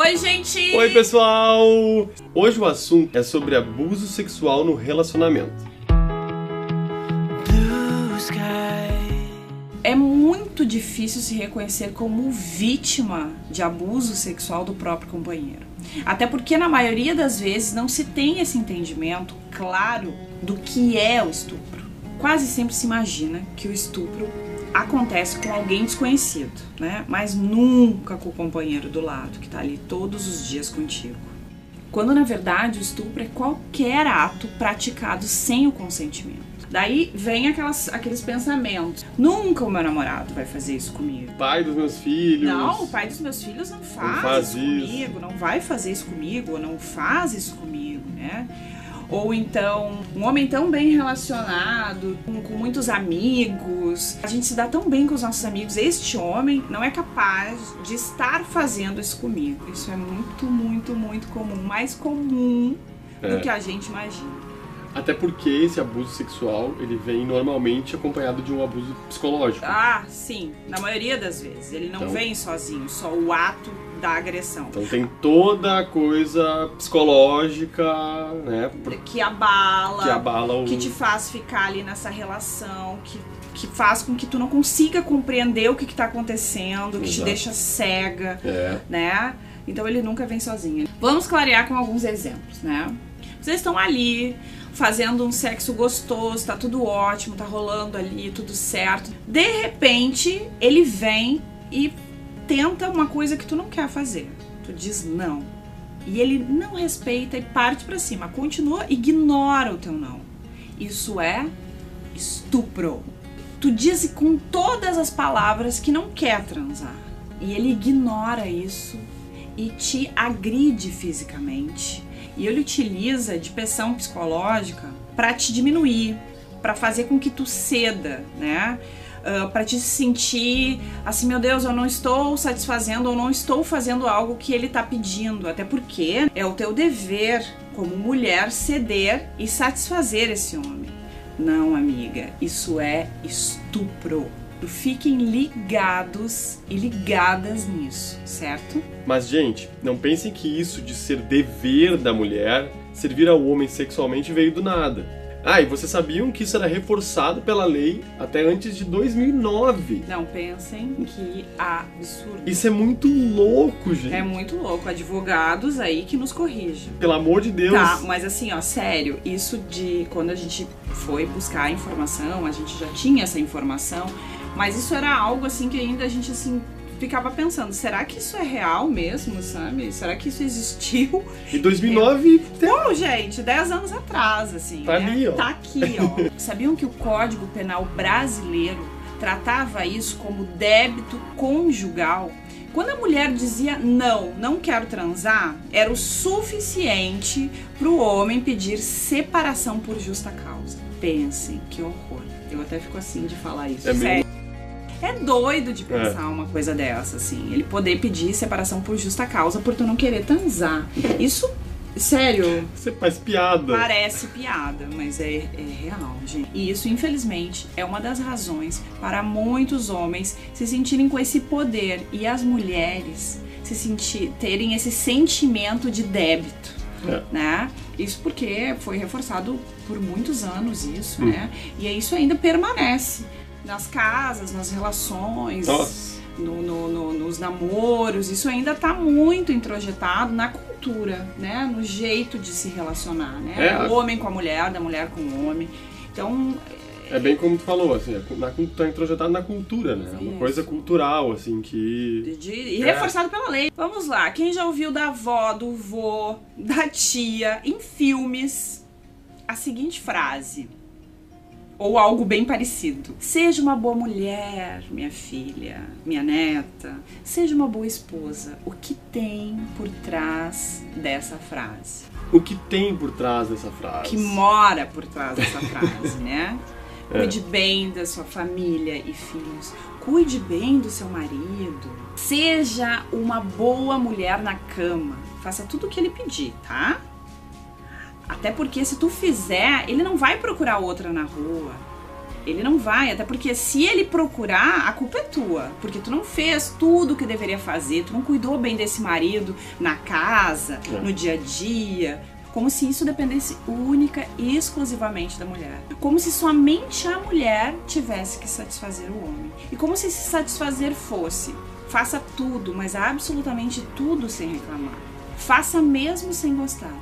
Oi, gente! Oi, pessoal! Hoje o assunto é sobre abuso sexual no relacionamento. É muito difícil se reconhecer como vítima de abuso sexual do próprio companheiro. Até porque, na maioria das vezes, não se tem esse entendimento claro do que é o estupro. Quase sempre se imagina que o estupro acontece com alguém desconhecido, né? Mas nunca com o companheiro do lado, que tá ali todos os dias contigo. Quando na verdade o estupro é qualquer ato praticado sem o consentimento. Daí vem aquelas, aqueles pensamentos. Nunca o meu namorado vai fazer isso comigo. Pai dos meus filhos. Não, o pai dos meus filhos não faz, Não faz isso isso. comigo, não vai fazer isso comigo, não faz isso comigo, né? Ou então, um homem tão bem relacionado, com, muitos amigos, a gente se dá tão bem com os nossos amigos, este homem não é capaz de estar fazendo isso comigo. Isso é muito, muito, muito comum, mais comum É. do que a gente imagina. Até porque esse abuso sexual, ele vem normalmente acompanhado de um abuso psicológico. Ah, sim, na maioria das vezes. Ele não Então- vem sozinho, só o ato da agressão. Então tem toda a coisa psicológica, né? Que abala, Que abala o... que te faz ficar ali nessa relação, que, que faz com que tu não consiga compreender o que, que tá acontecendo, que te Exato. deixa cega, É. né? Então ele nunca vem sozinho. Vamos clarear com alguns exemplos, né? Vocês estão ali fazendo um sexo gostoso, tá tudo ótimo, tá rolando ali, tudo certo. De repente, ele vem e tenta uma coisa que tu não quer fazer. Tu diz não. E ele não respeita e parte pra cima, continua, ignora o teu não. Isso é estupro. Tu diz com todas as palavras que não quer transar. E ele ignora isso e te agride fisicamente. E ele utiliza de pressão psicológica para te diminuir, para fazer com que tu ceda, né? para te sentir assim, meu Deus, eu não estou satisfazendo ou não estou fazendo algo que ele tá pedindo, até porque é o teu dever como mulher ceder e satisfazer esse homem. Não, amiga, isso é estupro. Fiquem ligados e ligadas nisso, certo? Mas, gente, não pensem que isso de ser dever da mulher, servir ao homem sexualmente, veio do nada. Ah, e vocês sabiam que isso era reforçado pela lei até antes de 2009? Não pensem que absurdo. Isso é muito louco, gente. É muito louco. Advogados aí que nos corrijam. Pelo amor de Deus. Tá, mas assim, ó, sério, isso de quando a gente foi buscar a informação, a gente já tinha essa informação, mas isso era algo assim que ainda a gente assim ficava pensando, será que isso é real mesmo, sabe? Será que isso existiu? Em 2009, Não, gente, 10 anos atrás, assim. Tá né? ali, ó. Tá aqui, ó. Sabiam que o Código Penal brasileiro tratava isso como débito conjugal? Quando a mulher dizia não, não quero transar, era o suficiente para o homem pedir separação por justa causa. Pensem, que horror. Eu até fico assim de falar isso. É Sério. É doido de pensar uma coisa dessa, assim. Ele poder pedir separação por justa causa por tu não querer transar. Isso, sério, você faz piada. Parece piada, mas é, é real, gente. E isso, infelizmente, é uma das razões para muitos homens se sentirem com esse poder e as mulheres se sentir, terem esse sentimento de débito. É. Né? Isso porque foi reforçado por muitos anos isso, Hum. né? E isso ainda permanece nas casas, nas relações, no- no- no- nos namoros, isso ainda tá muito introjetado na cultura, né? No jeito de se relacionar, né? É. O homem com a mulher, da mulher com o homem. Então, É bem como tu falou, assim, é na, tá introjetado na cultura, né? É uma coisa cultural, assim, que. de- de- e É. reforçado pela lei. Vamos lá, quem já ouviu da avó, do vô, da tia, em filmes, a seguinte frase. Ou algo bem parecido. Seja uma boa mulher, minha filha, minha neta. Seja uma boa esposa. O que tem por trás dessa frase? O que tem por trás dessa frase? que mora por trás dessa frase, né? É. Cuide bem da sua família e filhos. Cuide bem do seu marido. Seja uma boa mulher na cama. Faça tudo o que ele pedir, tá? Até porque se tu fizer, ele não vai procurar outra na rua. Ele não vai, até porque se ele procurar, a culpa é tua. Porque tu não fez tudo o que deveria fazer, tu não cuidou bem desse marido na casa, É. no dia a dia. Como se isso dependesse única e exclusivamente da mulher. Como se somente a mulher tivesse que satisfazer o homem. E como se se satisfazer fosse: faça tudo, mas absolutamente tudo sem reclamar. Faça mesmo sem gostar.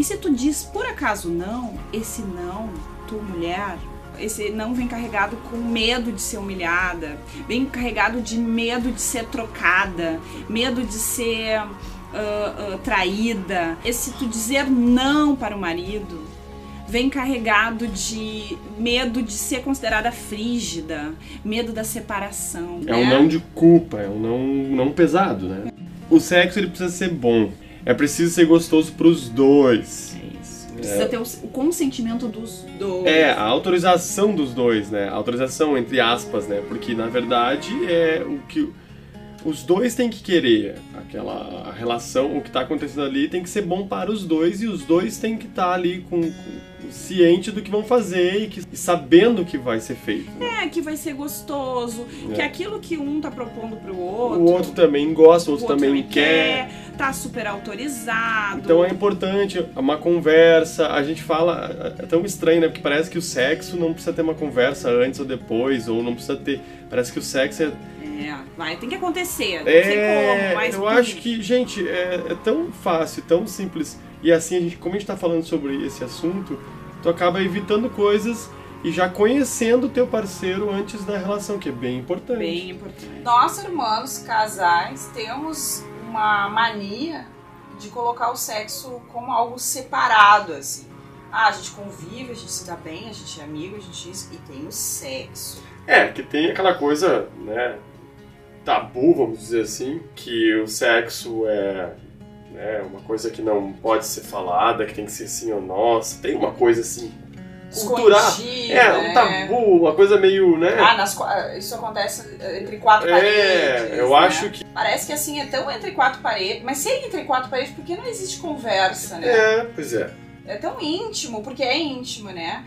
E se tu diz por acaso não, esse não, tu mulher, esse não vem carregado com medo de ser humilhada, vem carregado de medo de ser trocada, medo de ser ah, ah, traída. Esse tu dizer não para o marido vem carregado de medo de ser considerada frígida, medo da separação. É né? um não de culpa, é um não, não pesado, né? O sexo ele precisa ser bom. É preciso ser gostoso pros dois. É isso. Precisa ter o, o consentimento dos dois. É, a autorização dos dois, né? A autorização entre aspas, né? Porque na verdade é o que os dois têm que querer. Aquela a relação, o que tá acontecendo ali tem que ser bom para os dois e os dois têm que estar ali com, com ciente do que vão fazer e, que, e sabendo o que vai ser feito. É, que vai ser gostoso, É. que aquilo que um tá propondo pro outro, O outro também gosta, o outro, o outro também quer. tá super autorizado. Então é importante uma conversa. A gente fala, é tão estranho, né? Porque parece que o sexo não precisa ter uma conversa antes ou depois, ou não precisa ter. Parece que o sexo é. É, vai, tem que acontecer. Não sei É, como, mas eu acho que, gente, é, é tão fácil, tão simples. E assim, a gente, como a gente tá falando sobre esse assunto, tu acaba evitando coisas e já conhecendo o teu parceiro antes da relação, que é bem importante. bem importante. Nós, humanos, casais, temos uma mania de colocar o sexo como algo separado, assim. Ah, a gente convive, a gente se dá bem, a gente é amigo, a gente isso, e tem o sexo. É, que tem aquela coisa, né, tabu, vamos dizer assim, que o sexo é né, uma coisa que não pode ser falada, que tem que ser sim ou nossa. Tem uma coisa assim, cultural. É, um tabu, uma coisa meio, né? Ah, nas isso acontece entre quatro é, paredes. eu né? acho que. Parece que assim é tão entre quatro paredes, mas se é entre quatro paredes, por que não existe conversa, né? É, pois é. É tão íntimo, porque é íntimo, né?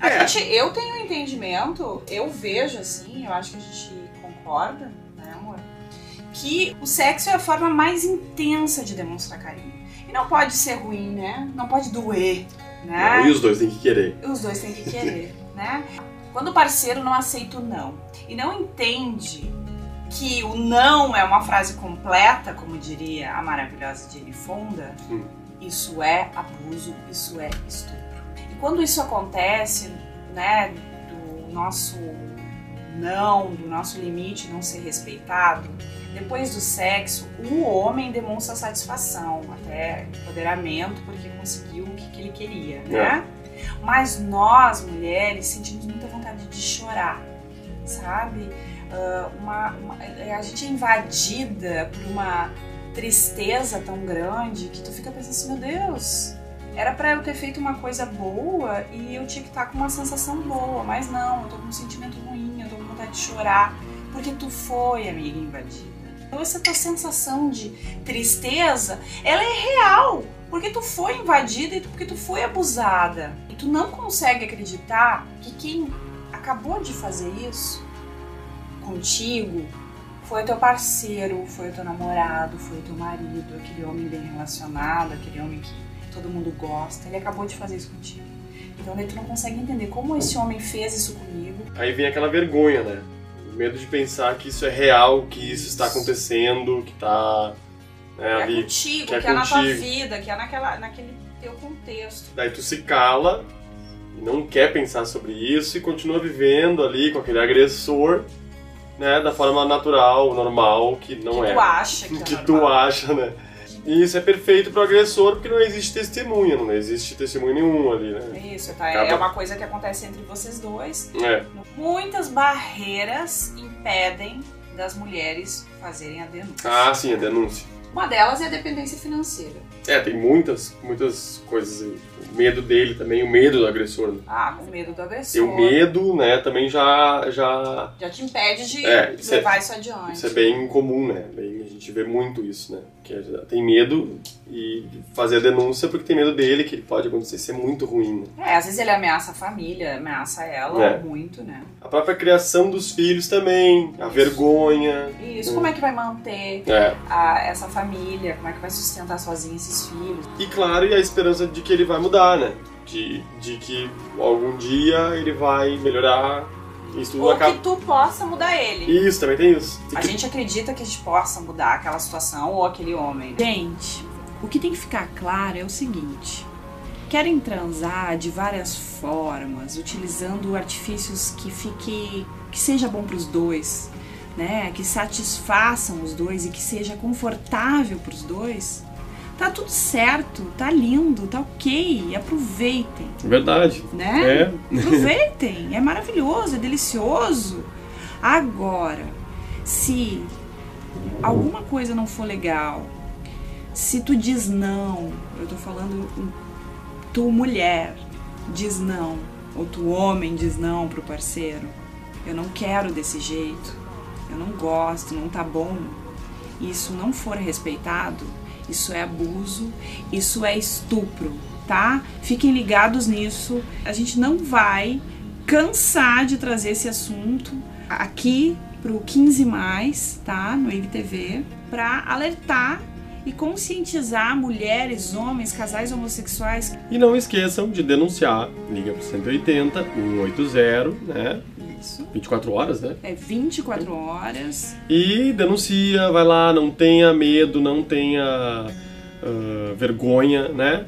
A É. gente, eu tenho um entendimento, eu vejo assim, eu acho que a gente concorda, né? Que o sexo é a forma mais intensa de demonstrar carinho. E não pode ser ruim, né? Não pode doer, né? Não, e os dois têm que querer. Os dois têm que querer, né? Quando o parceiro não aceita o não e não entende que o não é uma frase completa, como diria a maravilhosa Jane Fonda, Hum. isso é abuso, isso é estupro. E quando isso acontece, né, do nosso não, do nosso limite não ser respeitado, depois do sexo, o homem demonstra satisfação, até empoderamento, porque conseguiu o que, ele queria, né? Mas nós, mulheres, sentimos muita vontade de chorar, sabe? Ah, uma, uma- a gente é invadida por uma tristeza tão grande que tu fica pensando assim, meu Deus, era pra eu ter feito uma coisa boa e eu tinha que estar com uma sensação boa, mas não, eu tô com um sentimento ruim, eu tô com vontade de chorar, porque tu foi, amiga, invadida. Então essa tua sensação de tristeza, ela é real, porque tu foi invadida e porque tu foi abusada. E tu não consegue acreditar que quem acabou de fazer isso contigo foi o teu parceiro, foi o teu namorado, foi o teu marido, aquele homem bem relacionado, aquele homem que todo mundo gosta. Ele acabou de fazer isso contigo. Então daí tu não consegue entender como esse homem fez isso comigo. Aí vem aquela vergonha, né? Medo de pensar que isso é real, que isso está acontecendo, que tá né, Que é ali. contigo, que que é é, na tua vida, que é naquela, naquele teu contexto. Daí tu se cala não quer pensar sobre isso e continua vivendo ali com aquele agressor, né? Da forma natural, normal, que não que é. tu acha que, é que tu normal. acha, né? E isso é perfeito pro agressor porque não existe testemunha, não existe testemunho nenhum ali, né? Isso, tá? Acaba- É uma coisa que acontece entre vocês dois. É. Muitas barreiras impedem das mulheres fazerem a denúncia. Ah, sim, a denúncia. Uma delas é a dependência financeira. É, tem muitas, muitas coisas aí. O medo dele também, o medo do agressor. Né? Ah, com medo do E agressor. o medo, né, também já, já Já te impede de É, isso é- levar isso adiante. Isso é bem comum, né? Bem, a gente vê muito isso, né? Que é- tem medo e fazer a denúncia porque tem medo dele, que ele pode acontecer ser muito ruim. Né? É, às vezes ele ameaça a família, ameaça ela É. muito, né? A própria criação dos filhos também, a vergonha. Isso, como é que vai manter É. a- essa família, como é que vai sustentar sozinho esses filhos? E claro, e a esperança de que ele vai mudar, né? De, de que algum dia ele vai melhorar. Isso tudo Ou acaba. que tu possa mudar ele. Isso, também tem isso. A gente acredita que a gente possa mudar aquela situação ou aquele homem. Gente, o que tem que ficar claro é o seguinte: querem transar de várias formas, utilizando artifícios que fique que seja bom para os dois, né? Que satisfaçam os dois e que seja confortável para os dois. Tá tudo certo, tá lindo, tá ok, aproveitem, Verdade. né? É. Aproveitem, é maravilhoso, é delicioso. Agora, se alguma coisa não for legal, se tu diz não, eu tô falando tu mulher diz não, ou tu homem diz não pro parceiro, eu não quero desse jeito, eu não gosto, não tá bom, e isso não for respeitado, isso é abuso, isso é estupro, tá? Fiquem ligados nisso. A gente não vai cansar de trazer esse assunto aqui pro 15 mais, tá? No IGTV, para alertar e conscientizar mulheres, homens, casais homossexuais. E não esqueçam de denunciar. Liga pro 180, 180, né? Isso. 24 horas, né? É 24 horas. E denuncia, vai lá, não tenha medo, não tenha ah, vergonha, né?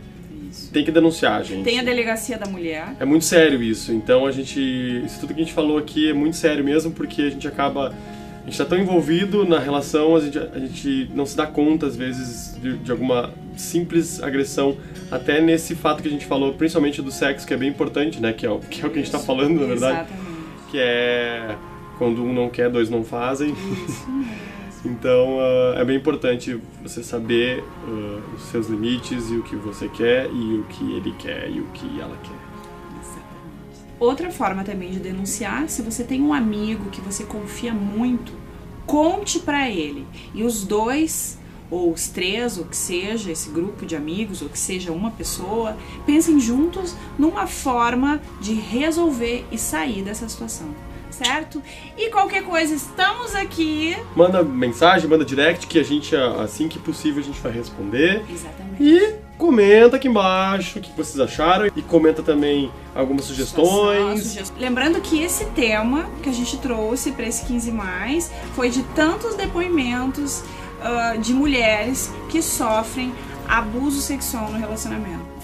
Isso. Tem que denunciar, gente. Tem a delegacia da mulher. É muito sério isso. Então a gente. Isso tudo que a gente falou aqui é muito sério mesmo, porque a gente acaba. A gente tá tão envolvido na relação, a gente, a gente não se dá conta, às vezes, de, de alguma simples agressão, até nesse fato que a gente falou, principalmente do sexo, que é bem importante, né? Que é o que, é o que a gente tá falando, na verdade. Exatamente. Que é quando um não quer, dois não fazem. Isso mesmo. Então ah, é bem importante você saber ah, os seus limites e o que você quer e o que ele quer e o que ela quer. Exatamente. Outra forma também de denunciar, se você tem um amigo que você confia muito, conte pra ele. E os dois, ou os três, ou que seja esse grupo de amigos, ou que seja uma pessoa, pensem juntos numa forma de resolver e sair dessa situação. Certo? E qualquer coisa, estamos aqui. Manda mensagem, manda direct que a gente, assim que possível, a gente vai responder. Exatamente. E comenta aqui embaixo o que vocês acharam e comenta também algumas sugestões. Sugestões. Lembrando que esse tema que a gente trouxe para esse 15 mais foi de tantos depoimentos ah, de mulheres que sofrem abuso sexual no relacionamento.